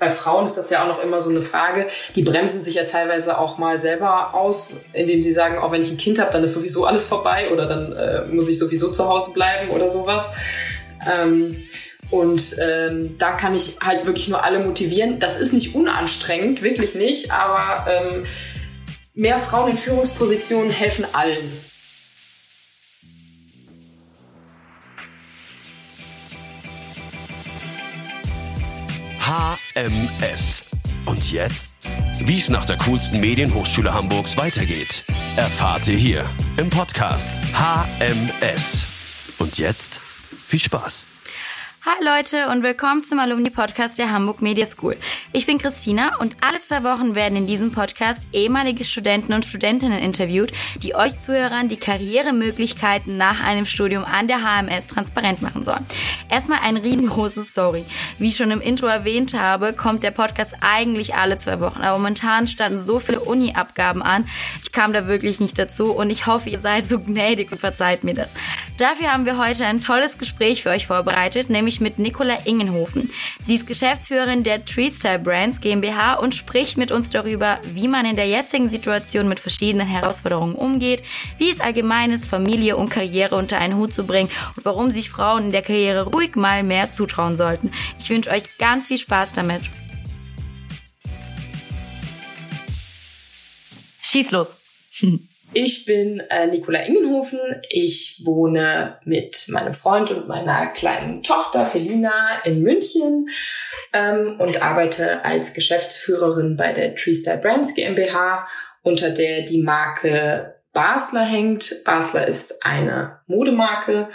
bei Frauen ist das ja auch noch immer so eine Frage. Die bremsen sich ja teilweise auch mal selber aus, indem sie sagen, auch oh, wenn ich ein Kind habe, dann ist sowieso alles vorbei oder dann äh, muss ich sowieso zu Hause bleiben oder sowas. Ähm, und ähm, da kann ich halt wirklich nur alle motivieren. Das ist nicht unanstrengend, wirklich nicht, aber ähm, mehr Frauen in Führungspositionen helfen allen. HMS. Und jetzt? Wie es nach der coolsten Medienhochschule Hamburgs weitergeht, erfahrt ihr hier im Podcast HMS. Und jetzt viel Spaß. Hi Leute und willkommen zum Alumni-Podcast der Hamburg Media School. Ich bin Christina und alle zwei Wochen werden in diesem Podcast ehemalige Studenten und Studentinnen interviewt, die euch Zuhörern die Karrieremöglichkeiten nach einem Studium an der HMS transparent machen sollen. Erstmal ein riesengroßes Sorry. Wie ich schon im Intro erwähnt habe, kommt der Podcast eigentlich alle zwei Wochen, aber momentan standen so viele Uni-Abgaben an. Ich kam da wirklich nicht dazu und ich hoffe, ihr seid so gnädig und verzeiht mir das. Dafür haben wir heute ein tolles Gespräch für euch vorbereitet, nämlich nämlich mit Nicola Ingenhofen. Sie ist Geschäftsführerin der Treestyle Brands GmbH und spricht mit uns darüber, wie man in der jetzigen Situation mit verschiedenen Herausforderungen umgeht, wie es allgemein ist, Familie und Karriere unter einen Hut zu bringen und warum sich Frauen in der Karriere ruhig mal mehr zutrauen sollten. Ich wünsche euch ganz viel Spaß damit. Schieß los. Ich bin äh, Nicola Ingenhofen. Ich wohne mit meinem Freund und meiner kleinen Tochter Felina in München ähm, und arbeite als Geschäftsführerin bei der Treestyle Brands GmbH, unter der die Marke Basler hängt. Basler ist eine Modemarke,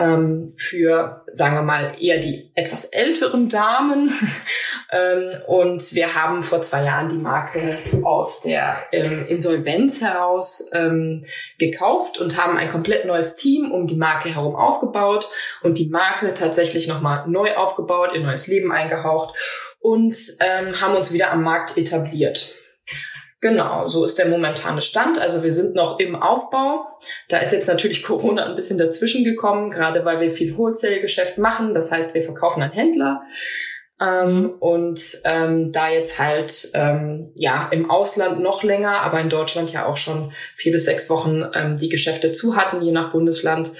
ähm, für, sagen wir mal, eher die etwas älteren Damen. ähm, und wir haben vor zwei Jahren die Marke aus der ähm, Insolvenz heraus ähm, gekauft und haben ein komplett neues Team um die Marke herum aufgebaut und die Marke tatsächlich nochmal neu aufgebaut, in neues Leben eingehaucht und ähm, haben uns wieder am Markt etabliert. Genau, so ist der momentane Stand. Also wir sind noch im Aufbau. Da ist jetzt natürlich Corona ein bisschen dazwischen gekommen, gerade weil wir viel Wholesale-Geschäft machen. Das heißt, wir verkaufen an Händler. Ähm, und ähm, da jetzt halt ähm, ja im Ausland noch länger, aber in Deutschland ja auch schon vier bis sechs Wochen ähm, die Geschäfte zu hatten, je nach Bundesland,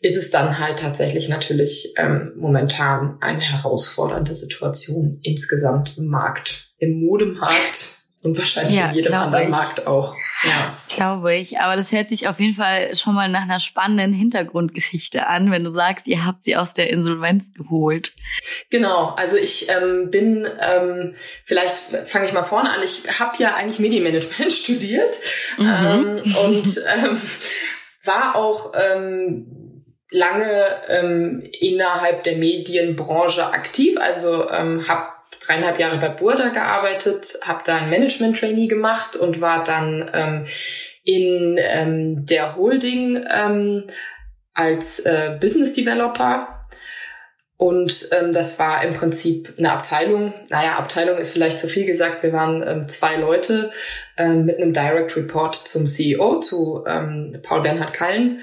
ist es dann halt tatsächlich natürlich ähm, momentan eine herausfordernde Situation insgesamt im Markt, im Modemarkt und wahrscheinlich ja, in jedem anderen ich. Markt auch. Ja. Glaube ich. Aber das hört sich auf jeden Fall schon mal nach einer spannenden Hintergrundgeschichte an, wenn du sagst, ihr habt sie aus der Insolvenz geholt. Genau. Also ich ähm, bin, ähm, vielleicht fange ich mal vorne an. Ich habe ja eigentlich Medienmanagement studiert mhm. ähm, und ähm, war auch ähm, lange ähm, innerhalb der Medienbranche aktiv. Also ähm, habe dreieinhalb Jahre bei Burda gearbeitet, habe da ein Management-Trainee gemacht und war dann ähm, in ähm, der Holding ähm, als äh, Business Developer. Und ähm, das war im Prinzip eine Abteilung. Naja, Abteilung ist vielleicht zu viel gesagt. Wir waren ähm, zwei Leute ähm, mit einem Direct Report zum CEO, zu ähm, Paul Bernhard Kallen.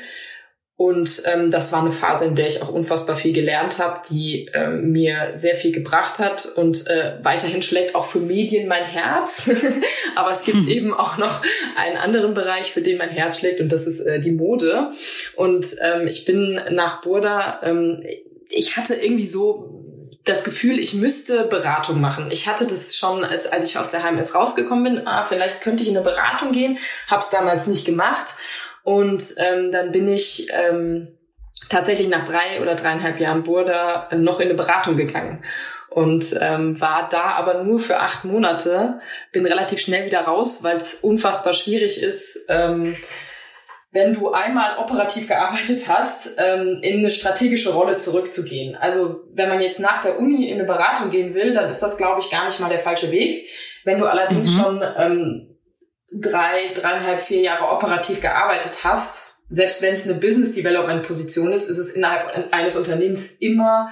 Und ähm, das war eine Phase, in der ich auch unfassbar viel gelernt habe, die ähm, mir sehr viel gebracht hat und äh, weiterhin schlägt auch für Medien mein Herz. Aber es gibt hm. eben auch noch einen anderen Bereich, für den mein Herz schlägt und das ist äh, die Mode. Und ähm, ich bin nach Burda, ähm, ich hatte irgendwie so das Gefühl, ich müsste Beratung machen. Ich hatte das schon, als, als ich aus der HMS rausgekommen bin, ah, vielleicht könnte ich in eine Beratung gehen, habe es damals nicht gemacht und ähm, dann bin ich ähm, tatsächlich nach drei oder dreieinhalb Jahren Burda äh, noch in eine Beratung gegangen und ähm, war da aber nur für acht Monate. Bin relativ schnell wieder raus, weil es unfassbar schwierig ist, ähm, wenn du einmal operativ gearbeitet hast, ähm, in eine strategische Rolle zurückzugehen. Also wenn man jetzt nach der Uni in eine Beratung gehen will, dann ist das, glaube ich, gar nicht mal der falsche Weg. Wenn du allerdings mhm. schon ähm, drei, dreieinhalb, vier Jahre operativ gearbeitet hast, selbst wenn es eine Business Development Position ist, ist es innerhalb eines Unternehmens immer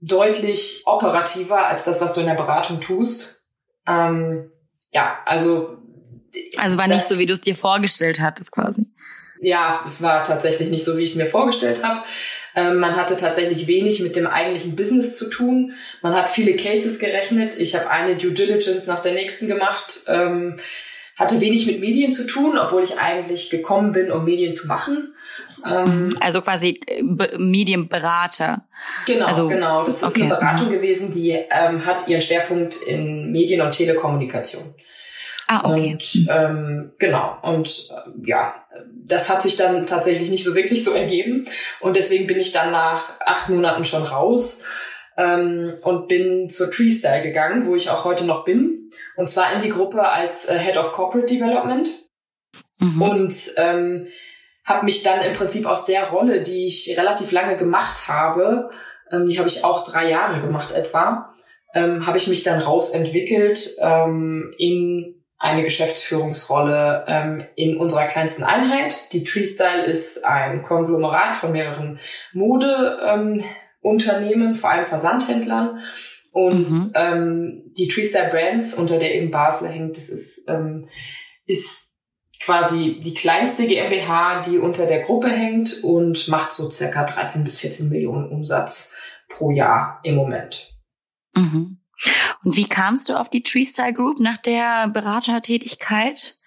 deutlich operativer als das, was du in der Beratung tust. Ähm, ja, also also war nicht so, wie du es dir vorgestellt hattest, quasi. ja, es war tatsächlich nicht so, wie ich es mir vorgestellt habe. Ähm, man hatte tatsächlich wenig mit dem eigentlichen Business zu tun. Man hat viele Cases gerechnet. Ich habe eine Due Diligence nach der nächsten gemacht. Ähm, hatte wenig mit Medien zu tun, obwohl ich eigentlich gekommen bin, um Medien zu machen. Ähm, also quasi äh, Medienberater. Genau, also, genau. Das ist okay. eine Beratung gewesen, die ähm, hat ihren Schwerpunkt in Medien und Telekommunikation. Ah, okay. Und, ähm, genau. Und äh, ja, das hat sich dann tatsächlich nicht so wirklich so ergeben. Und deswegen bin ich dann nach acht Monaten schon raus ähm, und bin zur Treestyle gegangen, wo ich auch heute noch bin. Und zwar in die Gruppe als äh, Head of Corporate Development. Mhm. Und ähm, habe mich dann im Prinzip aus der Rolle, die ich relativ lange gemacht habe, ähm, die habe ich auch drei Jahre gemacht etwa, ähm, habe ich mich dann rausentwickelt ähm, in eine Geschäftsführungsrolle ähm, in unserer kleinsten Einheit. Die Treestyle ist ein Konglomerat von mehreren Modeunternehmen, ähm, vor allem Versandhändlern. Und mhm. ähm, die Treestyle Brands, unter der eben Basel hängt, das ist, ähm, ist quasi die kleinste GmbH, die unter der Gruppe hängt und macht so circa 13 bis 14 Millionen Umsatz pro Jahr im Moment. Mhm. Und wie kamst du auf die Treestyle Group nach der Beratertätigkeit?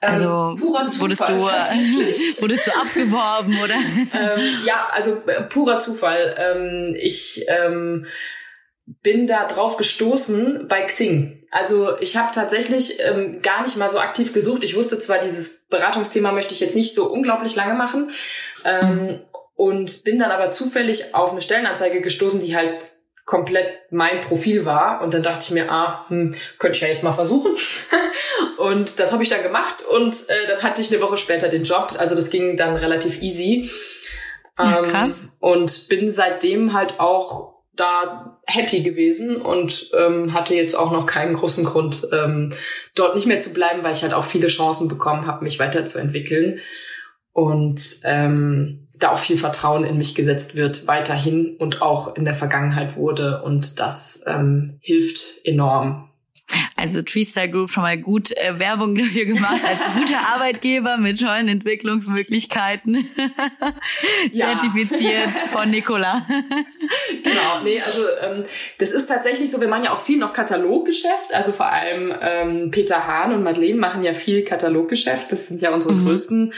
Also ähm, wurdest du wurdest du abgeworben oder? ähm, ja, also äh, purer Zufall. Ähm, ich ähm, bin da drauf gestoßen bei Xing. Also ich habe tatsächlich ähm, gar nicht mal so aktiv gesucht. Ich wusste zwar, dieses Beratungsthema möchte ich jetzt nicht so unglaublich lange machen ähm, mhm. und bin dann aber zufällig auf eine Stellenanzeige gestoßen, die halt komplett mein Profil war. Und dann dachte ich mir, ah, hm, könnte ich ja jetzt mal versuchen. und das habe ich dann gemacht und äh, dann hatte ich eine Woche später den Job. Also das ging dann relativ easy. Ja, ähm, krass. und bin seitdem halt auch da happy gewesen und ähm, hatte jetzt auch noch keinen großen Grund, ähm, dort nicht mehr zu bleiben, weil ich halt auch viele Chancen bekommen habe, mich weiterzuentwickeln. Und ähm, da auch viel Vertrauen in mich gesetzt wird, weiterhin und auch in der Vergangenheit wurde. Und das ähm, hilft enorm. Also Treestyle Group schon mal gut äh, Werbung dafür gemacht als guter Arbeitgeber mit tollen Entwicklungsmöglichkeiten. Zertifiziert von Nicola. genau, nee, also ähm, das ist tatsächlich so, wir machen ja auch viel noch Kataloggeschäft, also vor allem ähm, Peter Hahn und Madeleine machen ja viel Kataloggeschäft, das sind ja unsere mhm. größten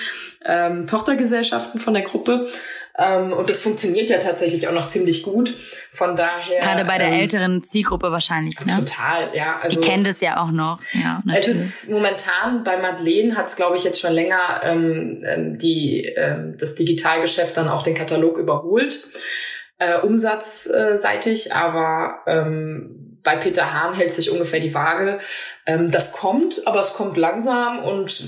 ähm, Tochtergesellschaften von der Gruppe. Ähm, und das funktioniert ja tatsächlich auch noch ziemlich gut. Von daher. Gerade bei der ähm, älteren Zielgruppe wahrscheinlich, ne? Total, ja. Also, Die kennen das ja auch noch. Ja, natürlich. Es ist momentan bei Madeleine hat es, glaube ich, jetzt schon länger ähm, ähm, die, ähm, das Digitalgeschäft dann auch den Katalog überholt. Äh, umsatzseitig, aber ähm, bei Peter Hahn hält sich ungefähr die Waage. Ähm, das kommt, aber es kommt langsam und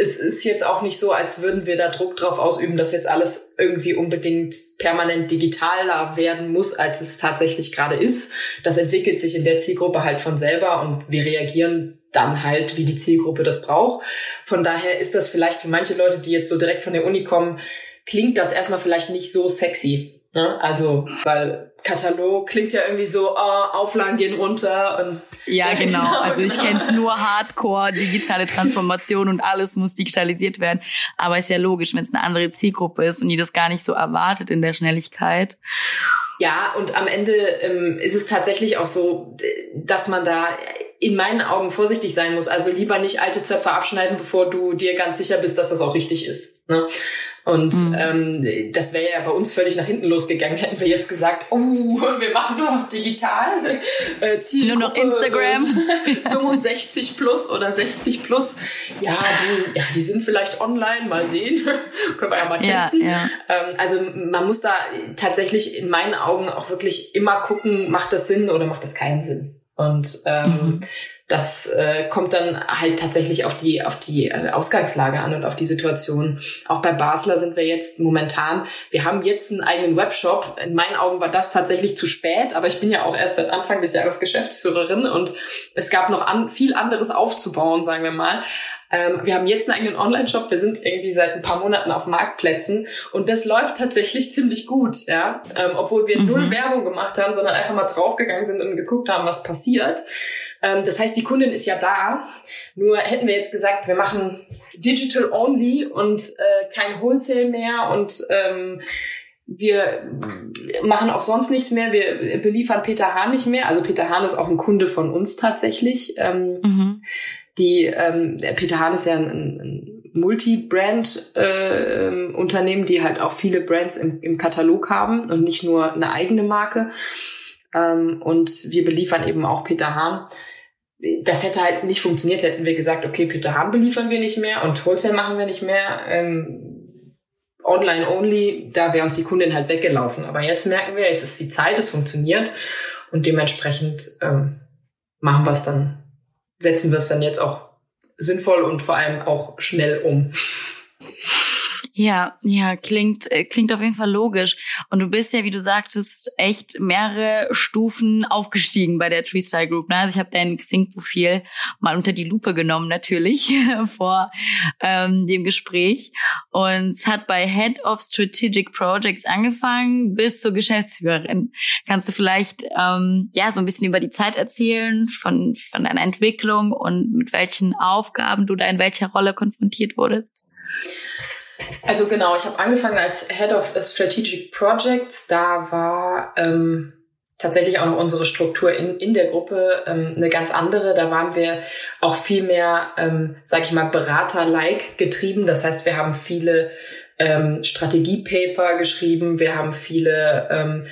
es ist jetzt auch nicht so, als würden wir da Druck drauf ausüben, dass jetzt alles irgendwie unbedingt permanent digitaler werden muss, als es tatsächlich gerade ist. Das entwickelt sich in der Zielgruppe halt von selber und wir reagieren dann halt, wie die Zielgruppe das braucht. Von daher ist das vielleicht für manche Leute, die jetzt so direkt von der Uni kommen, klingt das erstmal vielleicht nicht so sexy. Ne? Also, weil Katalog klingt ja irgendwie so, oh, Auflagen gehen runter und ja, genau. genau. Also ich genau. kenne es nur Hardcore, digitale Transformation und alles muss digitalisiert werden. Aber ist ja logisch, wenn es eine andere Zielgruppe ist und die das gar nicht so erwartet in der Schnelligkeit. Ja, und am Ende ähm, ist es tatsächlich auch so, dass man da in meinen Augen vorsichtig sein muss. Also lieber nicht alte Zöpfe abschneiden, bevor du dir ganz sicher bist, dass das auch richtig ist. Ne? Und mhm. ähm, das wäre ja bei uns völlig nach hinten losgegangen, hätten wir jetzt gesagt, oh, wir machen nur noch digital. Äh, nur noch Instagram. 65 plus oder 60 plus. Ja, die, ja, die sind vielleicht online, mal sehen. Können wir ja mal testen. Ja, ja. Ähm, also man muss da tatsächlich in meinen Augen auch wirklich immer gucken, macht das Sinn oder macht das keinen Sinn. Und ähm, mhm das äh, kommt dann halt tatsächlich auf die auf die äh, Ausgangslage an und auf die Situation. Auch bei Basler sind wir jetzt momentan. Wir haben jetzt einen eigenen Webshop. In meinen Augen war das tatsächlich zu spät, aber ich bin ja auch erst seit Anfang des Jahres Geschäftsführerin und es gab noch an, viel anderes aufzubauen, sagen wir mal. Ähm, wir haben jetzt einen eigenen Online-Shop. Wir sind irgendwie seit ein paar Monaten auf Marktplätzen und das läuft tatsächlich ziemlich gut, ja. Ähm, obwohl wir mhm. null Werbung gemacht haben, sondern einfach mal draufgegangen sind und geguckt haben, was passiert. Ähm, das heißt, die Kundin ist ja da. Nur hätten wir jetzt gesagt, wir machen digital only und äh, kein Wholesale mehr und ähm, wir machen auch sonst nichts mehr. Wir beliefern Peter Hahn nicht mehr. Also Peter Hahn ist auch ein Kunde von uns tatsächlich. Ähm, mhm. Die ähm, Peter Hahn ist ja ein, ein Multi-Brand-Unternehmen, äh, die halt auch viele Brands im, im Katalog haben und nicht nur eine eigene Marke. Ähm, und wir beliefern eben auch Peter Hahn. Das hätte halt nicht funktioniert, hätten wir gesagt, okay, Peter Hahn beliefern wir nicht mehr und Wholesale machen wir nicht mehr. Ähm, online only, da wäre uns die Kundin halt weggelaufen. Aber jetzt merken wir, jetzt ist die Zeit, es funktioniert und dementsprechend ähm, machen wir es dann, setzen wir es dann jetzt auch sinnvoll und vor allem auch schnell um. Ja, ja, klingt, äh, klingt auf jeden Fall logisch. Und du bist ja, wie du sagtest, echt mehrere Stufen aufgestiegen bei der Treestyle Group. Ne? Also ich habe dein Xing-Profil mal unter die Lupe genommen, natürlich, vor ähm, dem Gespräch. Und es hat bei Head of Strategic Projects angefangen bis zur Geschäftsführerin. Kannst du vielleicht ähm, ja so ein bisschen über die Zeit erzählen, von, von deiner Entwicklung und mit welchen Aufgaben du da in welcher Rolle konfrontiert wurdest? Also genau, ich habe angefangen als Head of Strategic Projects. Da war ähm, tatsächlich auch noch unsere Struktur in, in der Gruppe ähm, eine ganz andere. Da waren wir auch viel mehr, ähm, sage ich mal, Berater-like getrieben. Das heißt, wir haben viele ähm, Strategiepaper geschrieben, wir haben viele ähm,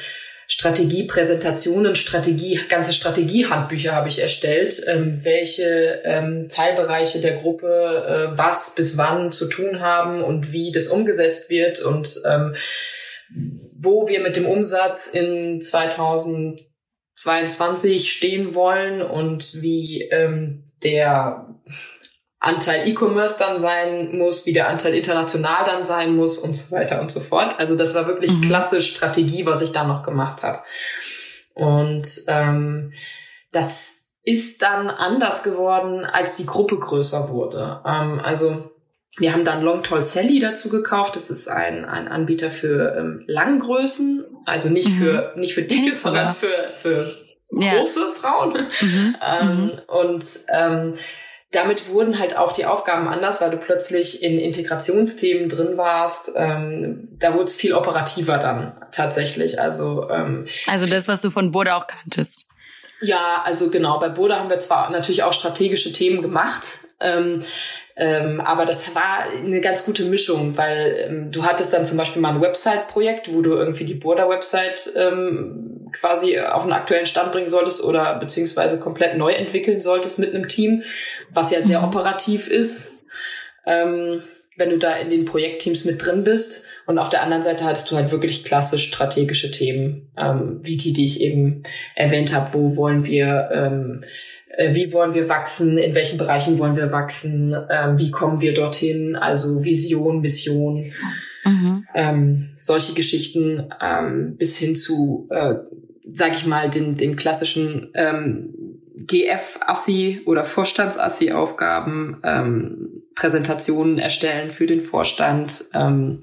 Strategiepräsentationen, Strategie, ganze Strategiehandbücher habe ich erstellt, ähm, welche ähm, Teilbereiche der Gruppe äh, was bis wann zu tun haben und wie das umgesetzt wird und ähm, wo wir mit dem Umsatz in 2022 stehen wollen und wie ähm, der Anteil E-Commerce dann sein muss, wie der Anteil international dann sein muss und so weiter und so fort. Also das war wirklich mhm. klasse Strategie, was ich dann noch gemacht habe. Und ähm, das ist dann anders geworden, als die Gruppe größer wurde. Ähm, also wir haben dann Long Tall Sally dazu gekauft. Das ist ein, ein Anbieter für ähm, Langgrößen, also nicht mhm. für nicht für dicke, sondern für für große ja. Frauen. Mhm. ähm, mhm. und ähm, damit wurden halt auch die Aufgaben anders, weil du plötzlich in Integrationsthemen drin warst. Ähm, da wurde es viel operativer dann tatsächlich. Also, ähm, also das, was du von Boda auch kanntest. Ja, also genau. Bei Boda haben wir zwar natürlich auch strategische Themen gemacht, ähm, ähm, aber das war eine ganz gute Mischung, weil ähm, du hattest dann zum Beispiel mal ein Website-Projekt, wo du irgendwie die Border-Website ähm, quasi auf einen aktuellen Stand bringen solltest oder beziehungsweise komplett neu entwickeln solltest mit einem Team, was ja sehr mhm. operativ ist, ähm, wenn du da in den Projektteams mit drin bist. Und auf der anderen Seite hattest du halt wirklich klassisch strategische Themen, ähm, wie die, die ich eben erwähnt habe. Wo wollen wir ähm, äh, wie wollen wir wachsen, in welchen Bereichen wollen wir wachsen, ähm, wie kommen wir dorthin, also Vision, Mission, mhm. ähm, solche Geschichten ähm, bis hin zu, äh, sag ich mal, den, den klassischen ähm, GF-Assi oder Vorstands-Assi-Aufgaben, ähm, Präsentationen erstellen für den Vorstand, ähm,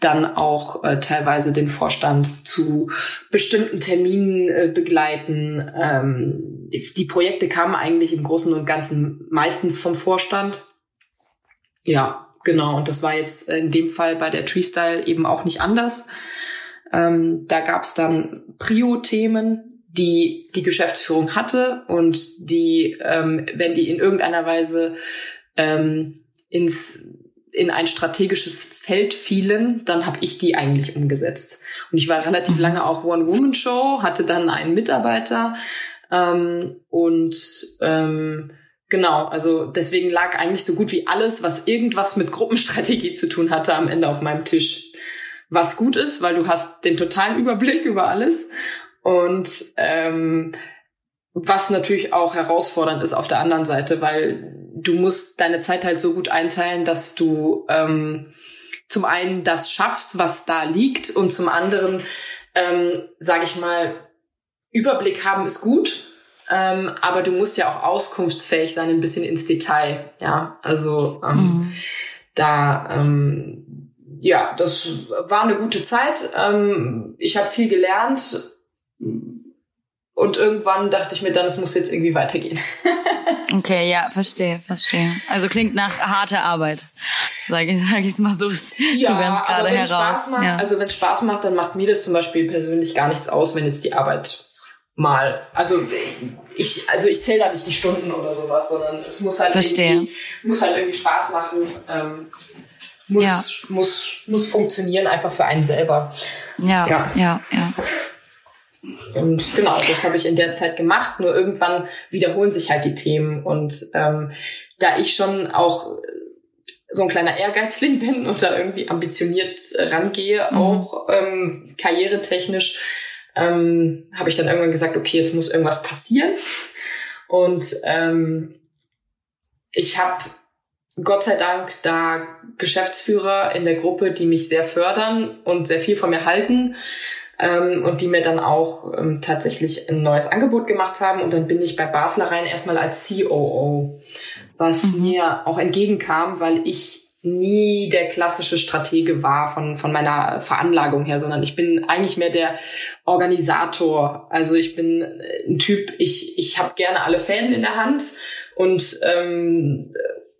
dann auch äh, teilweise den Vorstand zu bestimmten Terminen äh, begleiten. Ähm, die, Projekte kamen eigentlich im Großen und Ganzen meistens vom Vorstand. Ja, genau. Und das war jetzt in dem Fall bei der Treestyle eben auch nicht anders. Ähm, da gab es dann Prio-Themen, die die Geschäftsführung hatte und die, ähm, wenn die in irgendeiner Weise ähm, ins in ein strategisches Feld fielen, dann habe ich die eigentlich umgesetzt. Und ich war relativ mhm. lange auch One-Woman-Show, hatte dann einen Mitarbeiter ähm, und ähm, genau, also deswegen lag eigentlich so gut wie alles, was irgendwas mit Gruppenstrategie zu tun hatte, am Ende auf meinem Tisch. Was gut ist, weil du hast den totalen Überblick über alles und ähm, was natürlich auch herausfordernd ist auf der anderen Seite, weil du musst deine Zeit halt so gut einteilen, dass du ähm, zum einen das schaffst, was da liegt, und zum anderen, ähm, sage ich mal, Überblick haben ist gut, ähm, aber du musst ja auch auskunftsfähig sein, ein bisschen ins Detail. Ja, also ähm, mhm. da, ähm, ja, das war eine gute Zeit. Ähm, ich habe viel gelernt und irgendwann dachte ich mir dann, es muss jetzt irgendwie weitergehen. Okay, ja, verstehe, verstehe. Also klingt nach harter Arbeit, sage ich, sag ich's mal so, ja, so ganz gerade heraus. Spaß macht, ja. Also wenn es Spaß macht, dann macht mir das zum Beispiel persönlich gar nichts aus, wenn jetzt die Arbeit mal, also ich, also ich zähle da nicht die Stunden oder sowas, sondern es muss halt Verstehe. irgendwie, muss halt irgendwie Spaß machen. Ähm, muss, ja. muss, muss funktionieren einfach für einen selber. Ja, ja, ja. ja. Und genau, das habe ich in der Zeit gemacht. Nur irgendwann wiederholen sich halt die Themen. Und ähm, da ich schon auch so ein kleiner Ehrgeizling bin und da irgendwie ambitioniert rangehe, mhm. auch ähm, karrieretechnisch, ähm, habe ich dann irgendwann gesagt, okay, jetzt muss irgendwas passieren. Und ähm, ich habe Gott sei Dank da Geschäftsführer in der Gruppe, die mich sehr fördern und sehr viel von mir halten ähm, und die mir dann auch ähm, tatsächlich ein neues Angebot gemacht haben. Und dann bin ich bei Basler rein erstmal als COO, was mhm. mir auch entgegenkam, weil ich nie der klassische Stratege war von, von meiner Veranlagung her, sondern ich bin eigentlich mehr der Organisator. Also ich bin ein Typ, ich, ich habe gerne alle Fäden in der Hand und ähm,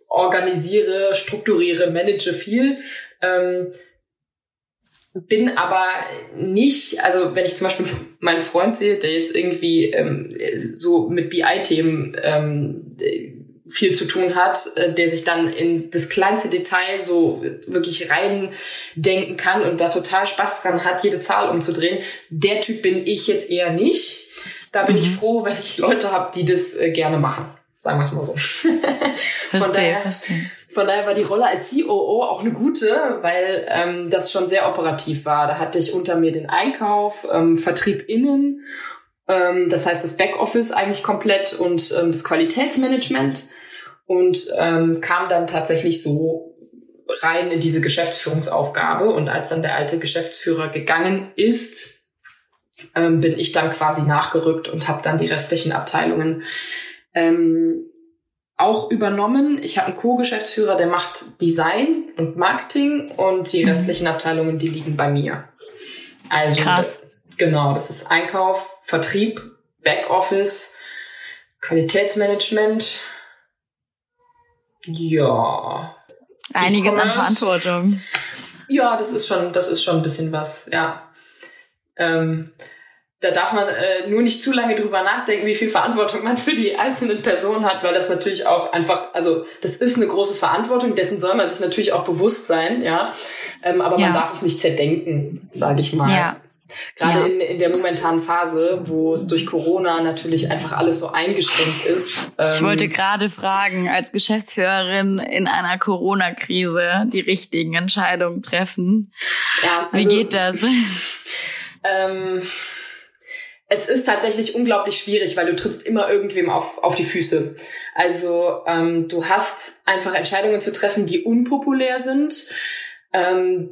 organisiere, strukturiere, manage viel. Ähm, bin aber nicht, also wenn ich zum Beispiel meinen Freund sehe, der jetzt irgendwie ähm, so mit BI-Themen ähm, viel zu tun hat, äh, der sich dann in das kleinste Detail so wirklich rein denken kann und da total Spaß dran hat, jede Zahl umzudrehen. Der Typ bin ich jetzt eher nicht. Da bin mhm. ich froh, wenn ich Leute habe, die das äh, gerne machen. Sagen wir es mal so. Verstehe, daher, verstehe. Von daher war die Rolle als COO auch eine gute, weil ähm, das schon sehr operativ war. Da hatte ich unter mir den Einkauf, ähm, Vertrieb innen, ähm, das heißt das Backoffice eigentlich komplett und ähm, das Qualitätsmanagement und ähm, kam dann tatsächlich so rein in diese Geschäftsführungsaufgabe. Und als dann der alte Geschäftsführer gegangen ist, ähm, bin ich dann quasi nachgerückt und habe dann die restlichen Abteilungen ähm, auch übernommen. Ich habe einen Co-Geschäftsführer, der macht Design und Marketing und die mhm. restlichen Abteilungen, die liegen bei mir. Also Krass. genau, das ist Einkauf, Vertrieb, Backoffice, Qualitätsmanagement. Ja. Einiges an Verantwortung. Ja, das ist schon, das ist schon ein bisschen was, ja. Ähm, da darf man äh, nur nicht zu lange drüber nachdenken, wie viel Verantwortung man für die einzelnen Personen hat, weil das natürlich auch einfach, also das ist eine große Verantwortung, dessen soll man sich natürlich auch bewusst sein, ja. Ähm, aber ja. man darf es nicht zerdenken, sage ich mal. Ja. Gerade ja. in, in der momentanen Phase, wo es durch Corona natürlich einfach alles so eingeschränkt ist. Ähm, ich wollte gerade fragen, als Geschäftsführerin in einer Corona-Krise die richtigen Entscheidungen treffen. Ja, also, Wie geht das? Ähm, es ist tatsächlich unglaublich schwierig, weil du trittst immer irgendwem auf, auf die Füße. Also ähm, du hast einfach Entscheidungen zu treffen, die unpopulär sind. Ähm,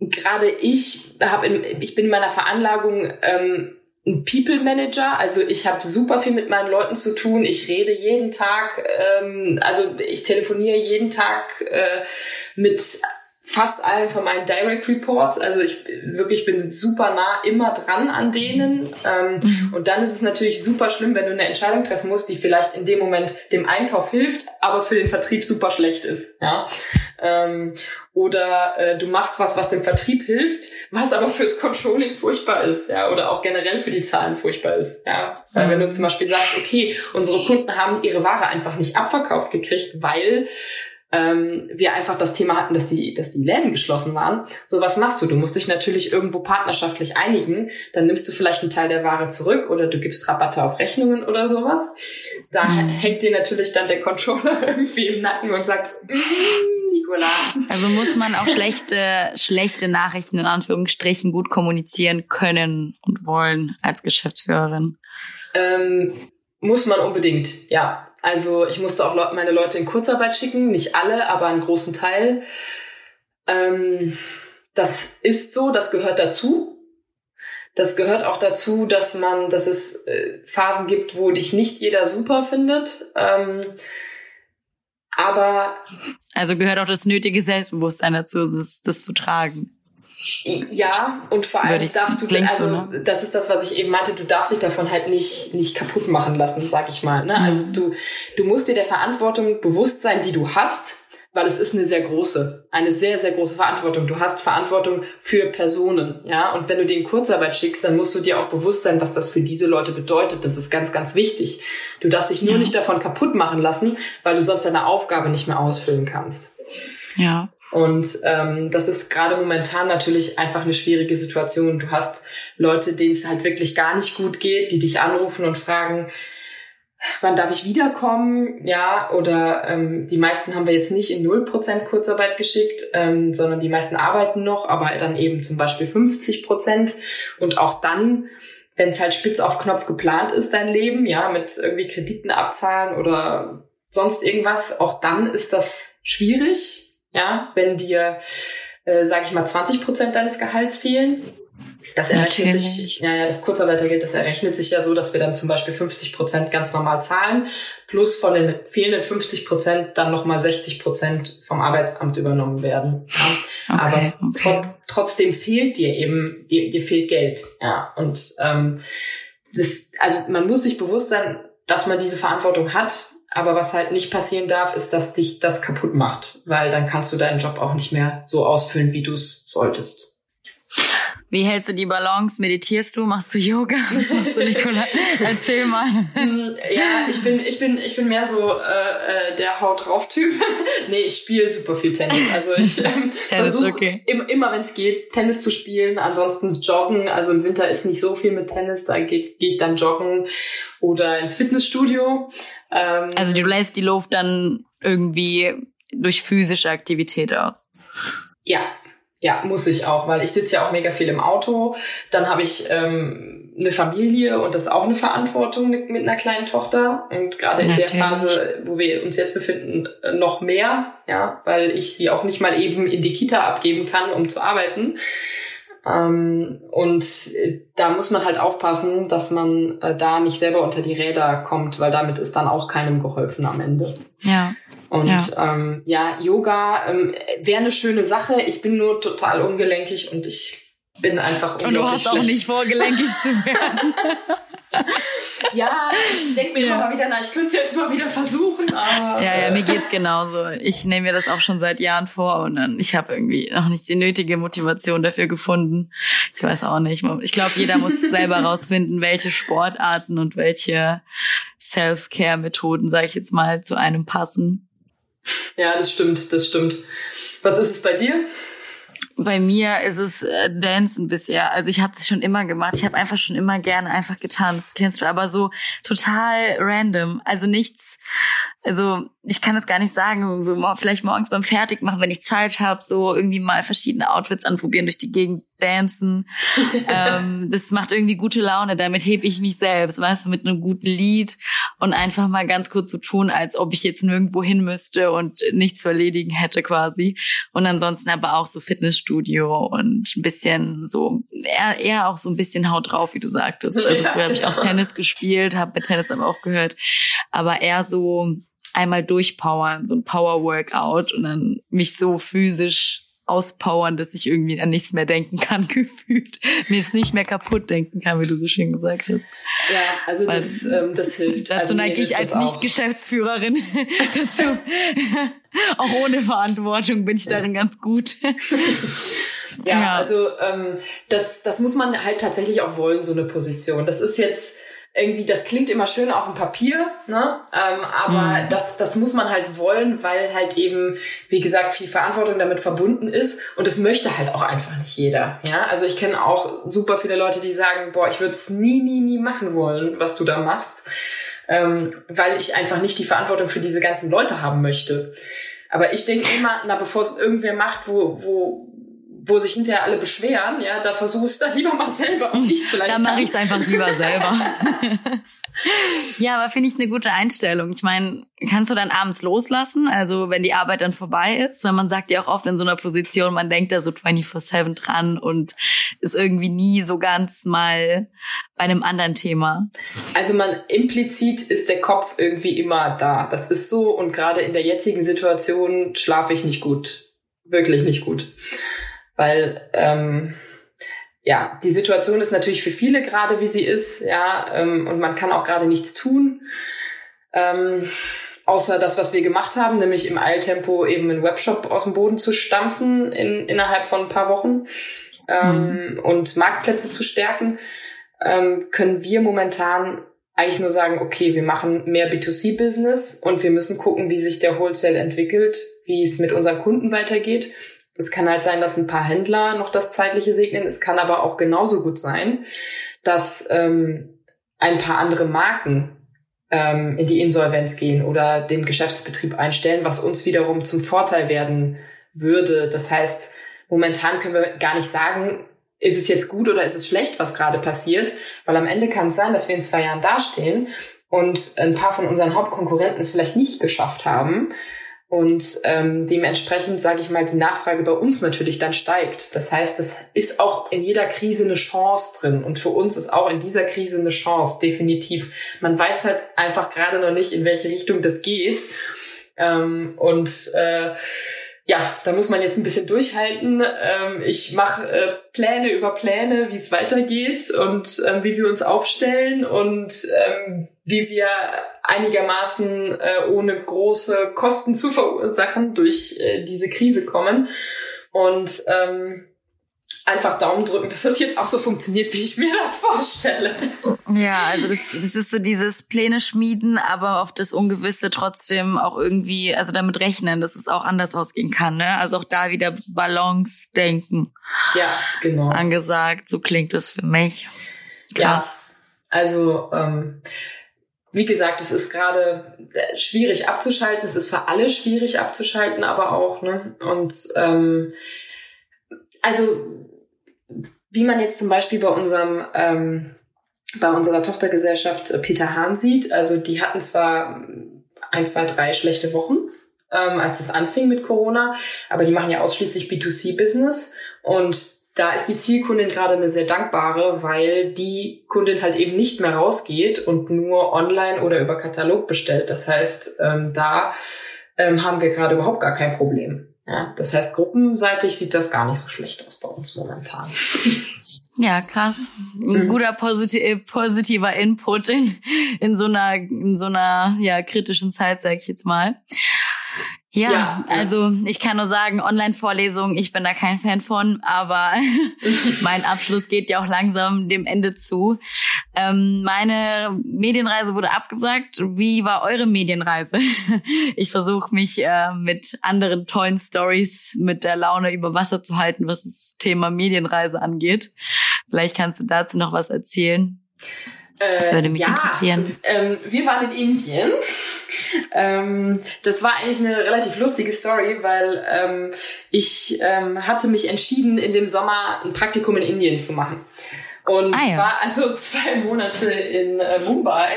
Gerade ich habe, ich bin in meiner Veranlagung ähm, ein People Manager, also ich habe super viel mit meinen Leuten zu tun. Ich rede jeden Tag, ähm, also ich telefoniere jeden Tag äh, mit fast allen von meinen Direct Reports. Also ich wirklich bin super nah immer dran an denen. Ähm, mhm. Und dann ist es natürlich super schlimm, wenn du eine Entscheidung treffen musst, die vielleicht in dem Moment dem Einkauf hilft, aber für den Vertrieb super schlecht ist. Ja. Ähm, oder äh, du machst was, was dem Vertrieb hilft, was aber fürs Controlling furchtbar ist, ja, oder auch generell für die Zahlen furchtbar ist, ja. Weil wenn du zum Beispiel sagst, okay, unsere Kunden haben ihre Ware einfach nicht abverkauft gekriegt, weil ähm, wir einfach das Thema hatten, dass die, dass die Läden geschlossen waren. So, was machst du? Du musst dich natürlich irgendwo partnerschaftlich einigen. Dann nimmst du vielleicht einen Teil der Ware zurück oder du gibst Rabatte auf Rechnungen oder sowas. Da mhm. hängt dir natürlich dann der Controller irgendwie im Nacken und sagt, mm, Nicola. Also muss man auch schlechte, schlechte Nachrichten in Anführungsstrichen gut kommunizieren können und wollen als Geschäftsführerin. Ähm, muss man unbedingt, ja. Also ich musste auch meine Leute in Kurzarbeit schicken, nicht alle, aber einen großen Teil. Ähm, das ist so, das gehört dazu. Das gehört auch dazu, dass man, dass es äh, Phasen gibt, wo dich nicht jeder super findet. Ähm, aber also gehört auch das nötige Selbstbewusstsein dazu, das, das zu tragen. Ja, und vor allem darfst du, also so, ne? das ist das, was ich eben meinte, du darfst dich davon halt nicht, nicht kaputt machen lassen, sag ich mal. Ne? Mhm. Also du, du musst dir der Verantwortung bewusst sein, die du hast, weil es ist eine sehr große, eine sehr, sehr große Verantwortung. Du hast Verantwortung für Personen, ja. Und wenn du den Kurzarbeit schickst, dann musst du dir auch bewusst sein, was das für diese Leute bedeutet. Das ist ganz, ganz wichtig. Du darfst dich nur ja. nicht davon kaputt machen lassen, weil du sonst deine Aufgabe nicht mehr ausfüllen kannst. Ja. Und ähm, das ist gerade momentan natürlich einfach eine schwierige Situation. Du hast Leute, denen es halt wirklich gar nicht gut geht, die dich anrufen und fragen, wann darf ich wiederkommen? Ja, oder ähm, die meisten haben wir jetzt nicht in 0% Kurzarbeit geschickt, ähm, sondern die meisten arbeiten noch, aber dann eben zum Beispiel 50 Prozent. Und auch dann, wenn es halt spitz auf Knopf geplant ist, dein Leben, ja, mit irgendwie Krediten abzahlen oder sonst irgendwas, auch dann ist das schwierig, ja, wenn dir, äh, sage ich mal, 20 Prozent deines Gehalts fehlen. Das errechnet Natürlich. sich, ja, ja, das Kurzarbeitergeld, das errechnet sich ja so, dass wir dann zum Beispiel 50 Prozent ganz normal zahlen, plus von den fehlenden 50 Prozent dann nochmal 60 Prozent vom Arbeitsamt übernommen werden. Ja. Okay, Aber okay. Tro trotzdem fehlt dir eben, dir, dir fehlt Geld. Ja, und ähm, das, also man muss sich bewusst sein, dass man diese Verantwortung hat. Aber was halt nicht passieren darf, ist, dass dich das kaputt macht, weil dann kannst du deinen Job auch nicht mehr so ausfüllen, wie du es solltest. Wie hältst du die Balance? Meditierst du? Machst du Yoga? Was machst du, Nicola? Erzähl mal. Mm, ja, ich bin, ich bin, ich bin mehr so äh, äh der Haut drauf Typ. nee, ich spiele super viel Tennis. Also ich ähm, versuche okay. im, immer, wenn es geht, Tennis zu spielen. Ansonsten joggen. Also im Winter ist nicht so viel mit Tennis. Da gehe geh ich dann joggen oder ins Fitnessstudio. Ähm, also du lässt die Luft dann irgendwie durch physische Aktivität aus. Ja, ja, muss ich auch, weil ich sitze ja auch mega viel im Auto. Dann habe ich ähm, eine Familie und das ist auch eine Verantwortung mit, mit einer kleinen Tochter. Und gerade in der Phase, wo wir uns jetzt befinden, noch mehr, ja, weil ich sie auch nicht mal eben in die Kita abgeben kann, um zu arbeiten. Ähm, und äh, da muss man halt aufpassen, dass man äh, da nicht selber unter die Räder kommt, weil damit ist dann auch keinem geholfen am Ende. Ja. Und ja, ähm, ja Yoga ähm, wäre eine schöne Sache. Ich bin nur total ungelenkig und ich bin einfach Und du hast schlecht. auch nicht vor, gelenkig zu werden. ja, ich denke mir ja. immer wieder, na, ich könnte es jetzt mal wieder versuchen. Aber, ja, ja, mir geht's genauso. Ich nehme mir das auch schon seit Jahren vor und dann, ich habe irgendwie noch nicht die nötige Motivation dafür gefunden. Ich weiß auch nicht. Ich glaube, jeder muss selber rausfinden, welche Sportarten und welche Self-Care-Methoden, sage ich jetzt mal, zu einem passen. Ja, das stimmt, das stimmt. Was ist es bei dir? Bei mir ist es äh, Dancen bisher. Also ich habe es schon immer gemacht. Ich habe einfach schon immer gerne einfach getanzt, kennst du, aber so total random. Also nichts, also ich kann das gar nicht sagen, so vielleicht morgens beim Fertigmachen, wenn ich Zeit habe, so irgendwie mal verschiedene Outfits anprobieren, durch die Gegend dancen. ähm, das macht irgendwie gute Laune, damit hebe ich mich selbst, weißt du, mit einem guten Lied und einfach mal ganz kurz so tun, als ob ich jetzt nirgendwo hin müsste und nichts zu erledigen hätte quasi. Und ansonsten aber auch so Fitnessstudio und ein bisschen so, eher, eher auch so ein bisschen Haut drauf, wie du sagtest. Also früher habe ich auch Tennis gespielt, habe mit Tennis aber auch gehört, aber eher so einmal durchpowern, so ein Power-Workout und dann mich so physisch auspowern, dass ich irgendwie an nichts mehr denken kann, gefühlt. Mir es nicht mehr kaputt denken kann, wie du so schön gesagt hast. Ja, also Weil, das, ähm, das hilft. Dazu also neige ich als Nicht-Geschäftsführerin dazu. auch ohne Verantwortung bin ich darin ganz gut. ja, ja, also ähm, das, das muss man halt tatsächlich auch wollen, so eine Position. Das ist jetzt irgendwie, das klingt immer schön auf dem Papier, ne? Ähm, aber mhm. das, das muss man halt wollen, weil halt eben, wie gesagt, viel Verantwortung damit verbunden ist und das möchte halt auch einfach nicht jeder. Ja, also ich kenne auch super viele Leute, die sagen, boah, ich würde es nie, nie, nie machen wollen, was du da machst, ähm, weil ich einfach nicht die Verantwortung für diese ganzen Leute haben möchte. Aber ich denke immer, na, bevor es irgendwer macht, wo, wo, wo sich hinterher alle beschweren, ja, da versuchst du lieber mal selber ich vielleicht. Da mache ich es einfach lieber selber. ja, aber finde ich eine gute Einstellung. Ich meine, kannst du dann abends loslassen? Also wenn die Arbeit dann vorbei ist, weil man sagt ja auch oft in so einer Position, man denkt da so 24-7 dran und ist irgendwie nie so ganz mal bei einem anderen Thema. Also man implizit ist der Kopf irgendwie immer da. Das ist so und gerade in der jetzigen Situation schlafe ich nicht gut. Wirklich nicht gut. Weil ähm, ja, die Situation ist natürlich für viele gerade, wie sie ist, ja, ähm, und man kann auch gerade nichts tun. Ähm, außer das, was wir gemacht haben, nämlich im Eiltempo eben einen Webshop aus dem Boden zu stampfen in, innerhalb von ein paar Wochen ähm, mhm. und Marktplätze zu stärken, ähm, können wir momentan eigentlich nur sagen, okay, wir machen mehr B2C-Business und wir müssen gucken, wie sich der Wholesale entwickelt, wie es mit unseren Kunden weitergeht. Es kann halt sein, dass ein paar Händler noch das Zeitliche segnen. Es kann aber auch genauso gut sein, dass ähm, ein paar andere Marken ähm, in die Insolvenz gehen oder den Geschäftsbetrieb einstellen, was uns wiederum zum Vorteil werden würde. Das heißt, momentan können wir gar nicht sagen, ist es jetzt gut oder ist es schlecht, was gerade passiert, weil am Ende kann es sein, dass wir in zwei Jahren dastehen und ein paar von unseren Hauptkonkurrenten es vielleicht nicht geschafft haben und ähm, dementsprechend, sage ich mal, die Nachfrage bei uns natürlich dann steigt. Das heißt, es ist auch in jeder Krise eine Chance drin. Und für uns ist auch in dieser Krise eine Chance, definitiv. Man weiß halt einfach gerade noch nicht, in welche Richtung das geht. Ähm, und äh, ja, da muss man jetzt ein bisschen durchhalten. Ähm, ich mache äh, Pläne über Pläne, wie es weitergeht und ähm, wie wir uns aufstellen und ähm, wie wir einigermaßen äh, ohne große Kosten zu verursachen durch äh, diese Krise kommen. Und ähm, einfach Daumen drücken, dass das jetzt auch so funktioniert, wie ich mir das vorstelle. Ja, also das, das ist so dieses Pläne schmieden, aber auf das Ungewisse trotzdem auch irgendwie, also damit rechnen, dass es auch anders ausgehen kann. Ne? Also auch da wieder Balance denken. Ja, genau. Angesagt, so klingt es für mich. Krass. Ja, also ähm, wie gesagt, es ist gerade schwierig abzuschalten. Es ist für alle schwierig abzuschalten, aber auch. Ne? Und ähm, also wie man jetzt zum Beispiel bei unserem ähm, bei unserer Tochtergesellschaft äh, Peter Hahn sieht, also die hatten zwar ein, zwei, drei schlechte Wochen, ähm, als es anfing mit Corona, aber die machen ja ausschließlich B2C-Business und da ist die Zielkundin gerade eine sehr dankbare, weil die Kundin halt eben nicht mehr rausgeht und nur online oder über Katalog bestellt. Das heißt, ähm, da ähm, haben wir gerade überhaupt gar kein Problem. Ja, das heißt, gruppenseitig sieht das gar nicht so schlecht aus bei uns momentan. Ja, krass. Ein mhm. guter posit positiver Input in, in so einer, in so einer, ja, kritischen Zeit, sag ich jetzt mal. Ja, ja, also ich kann nur sagen, Online-Vorlesungen, ich bin da kein Fan von, aber mein Abschluss geht ja auch langsam dem Ende zu. Ähm, meine Medienreise wurde abgesagt. Wie war eure Medienreise? ich versuche mich äh, mit anderen tollen Stories mit der Laune über Wasser zu halten, was das Thema Medienreise angeht. Vielleicht kannst du dazu noch was erzählen. Das würde mich äh, ja, interessieren. Ähm, wir waren in Indien. ähm, das war eigentlich eine relativ lustige Story, weil ähm, ich ähm, hatte mich entschieden, in dem Sommer ein Praktikum in Indien zu machen. Und ah, ja. war also zwei Monate in äh, Mumbai.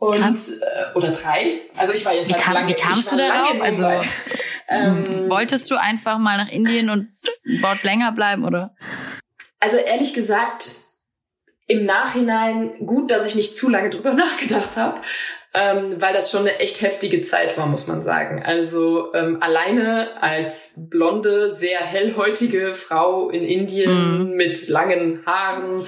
Und, äh, oder drei. Also ich war jedenfalls wie kam, lange. Wie kamst du darauf? Also ähm, wolltest du einfach mal nach Indien und dort länger bleiben, oder? Also ehrlich gesagt, im Nachhinein gut, dass ich nicht zu lange drüber nachgedacht habe, ähm, weil das schon eine echt heftige Zeit war, muss man sagen. Also ähm, alleine als blonde, sehr hellhäutige Frau in Indien mm. mit langen Haaren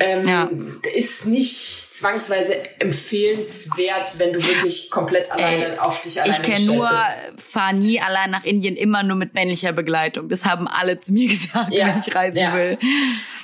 ähm, ja. ist nicht zwangsweise empfehlenswert, wenn du wirklich komplett alleine Ey, auf dich alleine Ich kenne nur, fahr nie allein nach Indien, immer nur mit männlicher Begleitung. Das haben alle zu mir gesagt, ja. wenn ich reisen ja. will.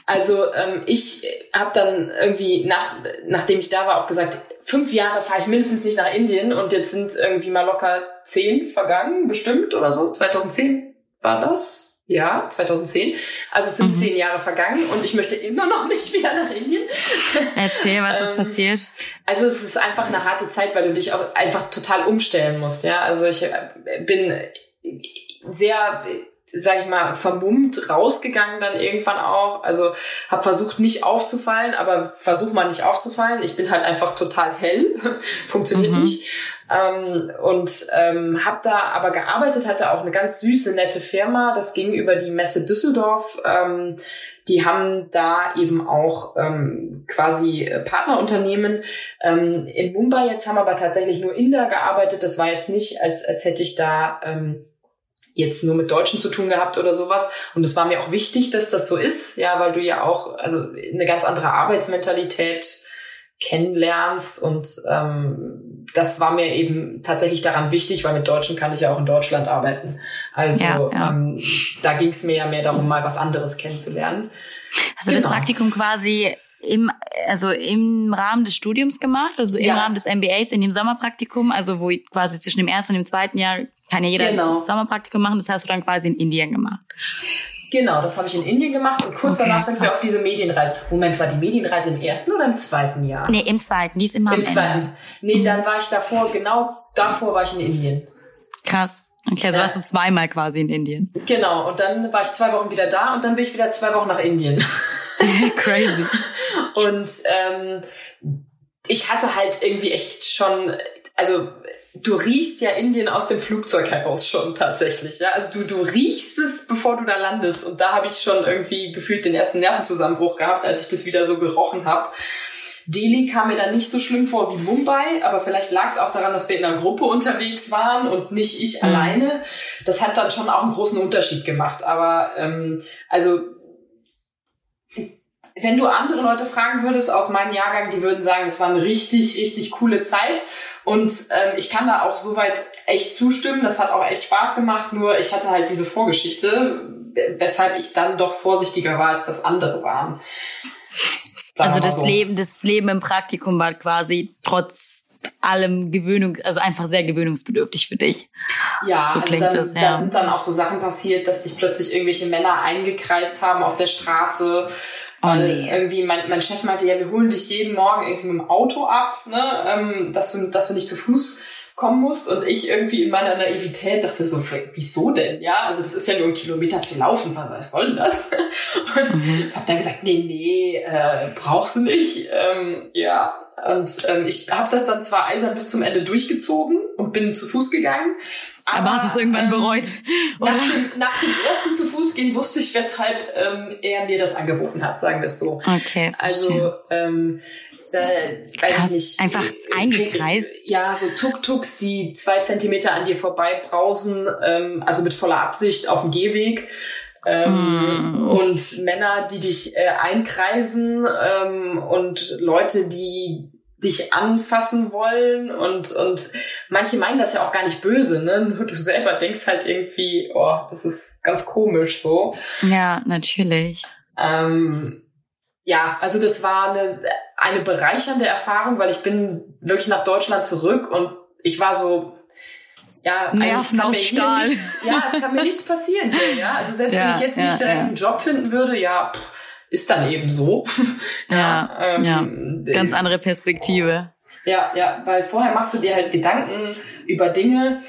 Also ähm, ich habe dann irgendwie, nach, nachdem ich da war, auch gesagt, fünf Jahre fahre ich mindestens nicht nach Indien und jetzt sind irgendwie mal locker zehn vergangen, bestimmt oder so. 2010 war das. Ja, 2010. Also es sind mhm. zehn Jahre vergangen und ich möchte immer noch nicht wieder nach Indien. Erzähl, was ist ähm, passiert? Also es ist einfach eine harte Zeit, weil du dich auch einfach total umstellen musst. Ja, also ich äh, bin sehr sag ich mal, vermummt rausgegangen dann irgendwann auch. Also habe versucht, nicht aufzufallen, aber versuch mal nicht aufzufallen. Ich bin halt einfach total hell, funktioniert mhm. nicht. Ähm, und ähm, habe da aber gearbeitet, hatte auch eine ganz süße, nette Firma. Das ging über die Messe Düsseldorf. Ähm, die haben da eben auch ähm, quasi äh, Partnerunternehmen. Ähm, in Mumbai jetzt haben aber tatsächlich nur Inder gearbeitet. Das war jetzt nicht, als, als hätte ich da... Ähm, jetzt nur mit Deutschen zu tun gehabt oder sowas. Und es war mir auch wichtig, dass das so ist, ja, weil du ja auch also eine ganz andere Arbeitsmentalität kennenlernst und ähm, das war mir eben tatsächlich daran wichtig, weil mit Deutschen kann ich ja auch in Deutschland arbeiten. Also ja, ja. Ähm, da ging es mir ja mehr darum, mal was anderes kennenzulernen. Hast du genau. das Praktikum quasi im, also im Rahmen des Studiums gemacht, also im ja. Rahmen des MBAs in dem Sommerpraktikum, also wo quasi zwischen dem ersten und dem zweiten Jahr kann ja jeder genau. das Sommerpraktikum machen, das hast du dann quasi in Indien gemacht. Genau, das habe ich in Indien gemacht und kurz okay, danach sind wir auf diese Medienreise. Moment, war die Medienreise im ersten oder im zweiten Jahr? Nee, im zweiten, die ist immer Im zweiten. Nee, dann war ich davor, genau davor war ich in Indien. Krass. Okay, also ja. warst du zweimal quasi in Indien. Genau, und dann war ich zwei Wochen wieder da und dann bin ich wieder zwei Wochen nach Indien. Crazy. Und ähm, ich hatte halt irgendwie echt schon, also du riechst ja Indien aus dem Flugzeug heraus schon tatsächlich. Ja, also du, du riechst es, bevor du da landest. Und da habe ich schon irgendwie gefühlt den ersten Nervenzusammenbruch gehabt, als ich das wieder so gerochen habe. Delhi kam mir dann nicht so schlimm vor wie Mumbai, aber vielleicht lag es auch daran, dass wir in einer Gruppe unterwegs waren und nicht ich mhm. alleine. Das hat dann schon auch einen großen Unterschied gemacht. Aber ähm, also wenn du andere Leute fragen würdest aus meinem Jahrgang, die würden sagen, es war eine richtig, richtig coole Zeit. Und ähm, ich kann da auch soweit echt zustimmen. Das hat auch echt Spaß gemacht. Nur ich hatte halt diese Vorgeschichte, weshalb ich dann doch vorsichtiger war, als das andere waren. Sagen also das so. Leben, das Leben im Praktikum war quasi trotz allem Gewöhnung, also einfach sehr gewöhnungsbedürftig für dich. Ja, so also dann, das, ja. da sind dann auch so Sachen passiert, dass sich plötzlich irgendwelche Männer eingekreist haben auf der Straße Oh, nee. irgendwie mein, mein Chef meinte, ja, wir holen dich jeden Morgen irgendwie mit dem Auto ab, ne, ähm, dass du, dass du nicht zu Fuß kommen musst und ich irgendwie in meiner Naivität dachte so, wieso denn? Ja, also das ist ja nur ein Kilometer zu laufen, was soll denn das? Und mhm. hab dann gesagt, nee, nee, äh, brauchst du nicht. Ähm, ja, und ähm, ich habe das dann zwar eisern bis zum Ende durchgezogen und bin zu Fuß gegangen. Aber, aber hast es irgendwann ähm, bereut? Oder? Nach, dem, nach dem ersten zu Fuß gehen wusste ich, weshalb ähm, er mir das angeboten hat, sagen wir es so. Okay, verstehe. Also ähm, da, weiß ich nicht, einfach eingekreist. Ja, so Tuk-Tuks, die zwei Zentimeter an dir vorbei brausen, ähm, also mit voller Absicht auf dem Gehweg. Ähm, mm. Und Männer, die dich äh, einkreisen ähm, und Leute, die dich anfassen wollen und, und manche meinen das ja auch gar nicht böse, ne? Nur du selber denkst halt irgendwie, oh, das ist ganz komisch so. Ja, natürlich. Ähm, ja, also das war eine, eine bereichernde Erfahrung, weil ich bin wirklich nach Deutschland zurück und ich war so, ja, Nerven aus Stahl. Nichts, ja, es kann mir nichts passieren hier, ja. Also selbst ja, wenn ich jetzt ja, nicht direkt ja. einen Job finden würde, ja, pff, ist dann eben so. ja, ähm, ganz andere Perspektive. Ja, ja, weil vorher machst du dir halt Gedanken über Dinge,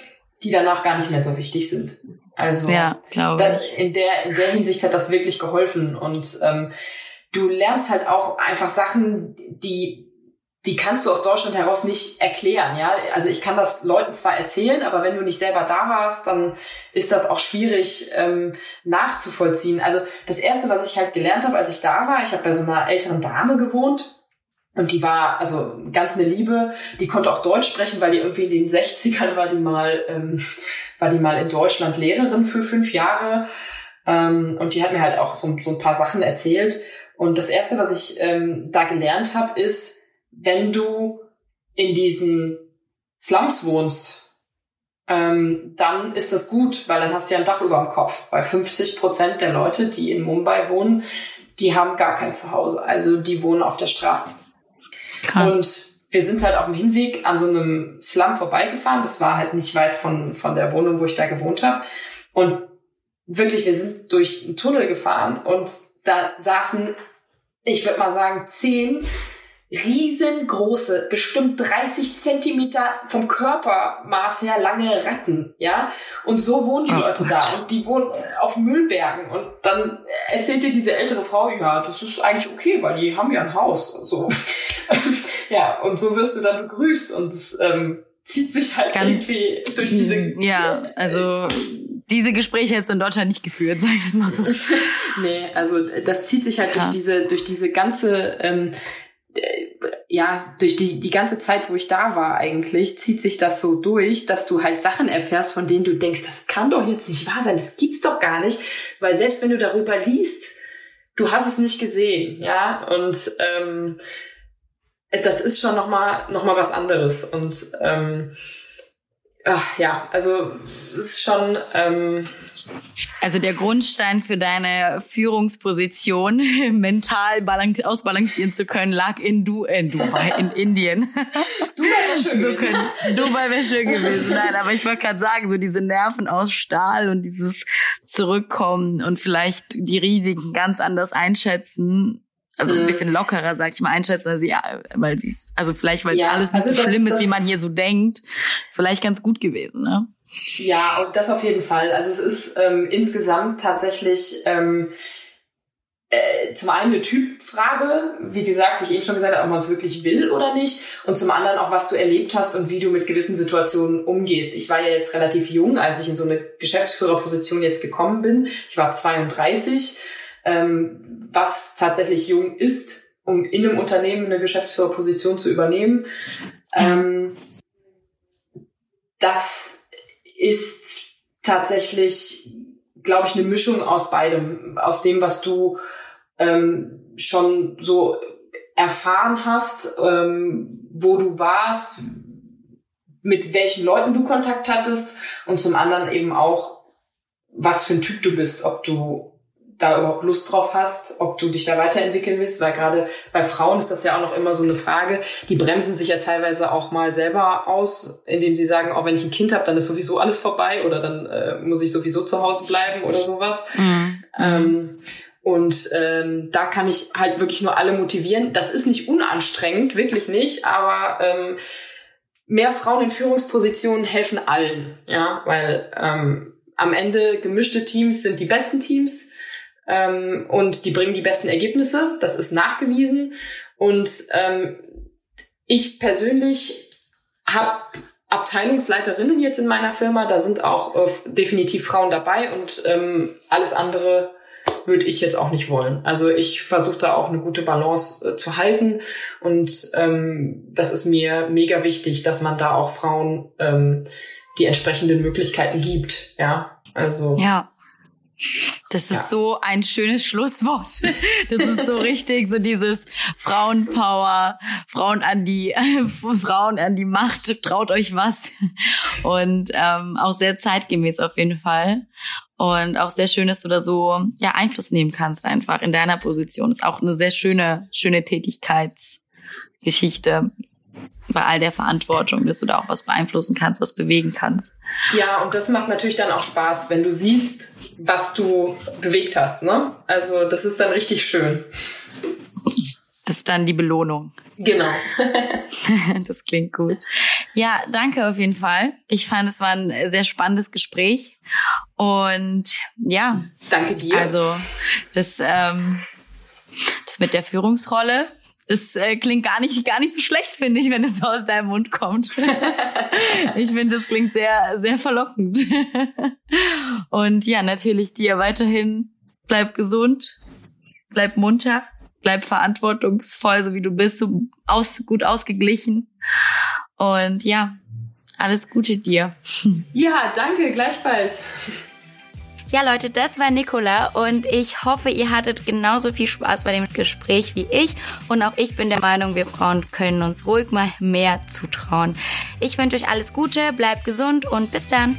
die danach gar nicht mehr so wichtig sind. Also ja, glaube ich. In der, in der Hinsicht hat das wirklich geholfen. Und ähm, du lernst halt auch einfach Sachen, die die kannst du aus Deutschland heraus nicht erklären, ja. Also ich kann das Leuten zwar erzählen, aber wenn du nicht selber da warst, dann ist das auch schwierig ähm, nachzuvollziehen. Also das erste, was ich halt gelernt habe, als ich da war, ich habe bei so einer älteren Dame gewohnt und die war also ganz eine Liebe. Die konnte auch Deutsch sprechen, weil die irgendwie in den 60ern war die mal ähm, war die mal in Deutschland Lehrerin für fünf Jahre ähm, und die hat mir halt auch so, so ein paar Sachen erzählt. Und das erste, was ich ähm, da gelernt habe, ist wenn du in diesen Slums wohnst, ähm, dann ist das gut, weil dann hast du ja ein Dach über dem Kopf. Weil 50 Prozent der Leute, die in Mumbai wohnen, die haben gar kein Zuhause. Also die wohnen auf der Straße. Krass. Und wir sind halt auf dem Hinweg an so einem Slum vorbeigefahren. Das war halt nicht weit von, von der Wohnung, wo ich da gewohnt habe. Und wirklich, wir sind durch einen Tunnel gefahren und da saßen, ich würde mal sagen, zehn riesengroße, bestimmt 30 Zentimeter vom Körpermaß her lange Ratten, ja. Und so wohnen die oh, Leute Gott. da und die wohnen auf Müllbergen und dann erzählt dir diese ältere Frau, ja, das ist eigentlich okay, weil die haben ja ein Haus, so. ja, und so wirst du dann begrüßt und es ähm, zieht sich halt Ganz, irgendwie durch diese. Ja, also diese Gespräche du in Deutschland nicht geführt, sag ich es mal so. nee, also das zieht sich halt Krass. durch diese, durch diese ganze ähm, ja, durch die, die ganze Zeit, wo ich da war eigentlich, zieht sich das so durch, dass du halt Sachen erfährst, von denen du denkst, das kann doch jetzt nicht wahr sein, das gibt's doch gar nicht. Weil selbst wenn du darüber liest, du hast es nicht gesehen, ja. Und ähm, das ist schon nochmal noch mal was anderes. Und ähm, ach, ja, also es ist schon. Ähm, also der Grundstein für deine Führungsposition, mental ausbalancieren zu können, lag in, du in Dubai, in Indien. Dubai wäre schön so können, Dubai wäre schön gewesen. Nein, aber ich wollte gerade sagen, so diese Nerven aus Stahl und dieses Zurückkommen und vielleicht die Risiken ganz anders einschätzen, also ein mhm. bisschen lockerer, sag ich mal, einschätzen, also ja, weil sie also vielleicht, weil ja, alles nicht also so das, schlimm ist, wie man hier so denkt, ist vielleicht ganz gut gewesen, ne? Ja, und das auf jeden Fall. Also es ist ähm, insgesamt tatsächlich ähm, äh, zum einen eine Typfrage, wie gesagt, wie ich eben schon gesagt habe, ob man es wirklich will oder nicht. Und zum anderen auch, was du erlebt hast und wie du mit gewissen Situationen umgehst. Ich war ja jetzt relativ jung, als ich in so eine Geschäftsführerposition jetzt gekommen bin. Ich war 32 ähm, was tatsächlich jung ist, um in einem Unternehmen eine Geschäftsführerposition zu übernehmen. Ähm, das ist tatsächlich, glaube ich, eine Mischung aus beidem, aus dem, was du ähm, schon so erfahren hast, ähm, wo du warst, mit welchen Leuten du Kontakt hattest und zum anderen eben auch, was für ein Typ du bist, ob du da überhaupt Lust drauf hast, ob du dich da weiterentwickeln willst, weil gerade bei Frauen ist das ja auch noch immer so eine Frage. Die bremsen sich ja teilweise auch mal selber aus, indem sie sagen, auch oh, wenn ich ein Kind habe, dann ist sowieso alles vorbei oder dann äh, muss ich sowieso zu Hause bleiben oder sowas. Mhm. Ähm, und ähm, da kann ich halt wirklich nur alle motivieren. Das ist nicht unanstrengend, wirklich nicht, aber ähm, mehr Frauen in Führungspositionen helfen allen, ja, weil ähm, am Ende gemischte Teams sind die besten Teams ähm, und die bringen die besten Ergebnisse. Das ist nachgewiesen. Und ähm, ich persönlich habe Abteilungsleiterinnen jetzt in meiner Firma. Da sind auch äh, definitiv Frauen dabei und ähm, alles andere würde ich jetzt auch nicht wollen. Also ich versuche da auch eine gute Balance äh, zu halten und ähm, das ist mir mega wichtig, dass man da auch Frauen ähm, die entsprechenden Möglichkeiten gibt. Ja, also ja. Das ist ja. so ein schönes Schlusswort. Das ist so richtig, so dieses Frauenpower, Frauen an die Frauen an die Macht, traut euch was. Und ähm, auch sehr zeitgemäß auf jeden Fall. Und auch sehr schön, dass du da so ja Einfluss nehmen kannst einfach in deiner Position. Ist auch eine sehr schöne, schöne Tätigkeitsgeschichte bei all der Verantwortung, dass du da auch was beeinflussen kannst, was bewegen kannst. Ja, und das macht natürlich dann auch Spaß, wenn du siehst, was du bewegt hast. Ne? Also das ist dann richtig schön. Das ist dann die Belohnung. Genau. das klingt gut. Ja, danke auf jeden Fall. Ich fand, es war ein sehr spannendes Gespräch. Und ja. Danke dir. Also das, ähm, das mit der Führungsrolle, das äh, klingt gar nicht, gar nicht so schlecht, finde ich, wenn es so aus deinem Mund kommt. ich finde, das klingt sehr, sehr verlockend. Und ja, natürlich dir weiterhin bleib gesund, bleib munter, bleib verantwortungsvoll, so wie du bist, so aus, gut ausgeglichen. Und ja, alles Gute dir. Ja, danke, gleichfalls. Ja, Leute, das war Nicola und ich hoffe, ihr hattet genauso viel Spaß bei dem Gespräch wie ich. Und auch ich bin der Meinung, wir Frauen können uns ruhig mal mehr zutrauen. Ich wünsche euch alles Gute, bleibt gesund und bis dann.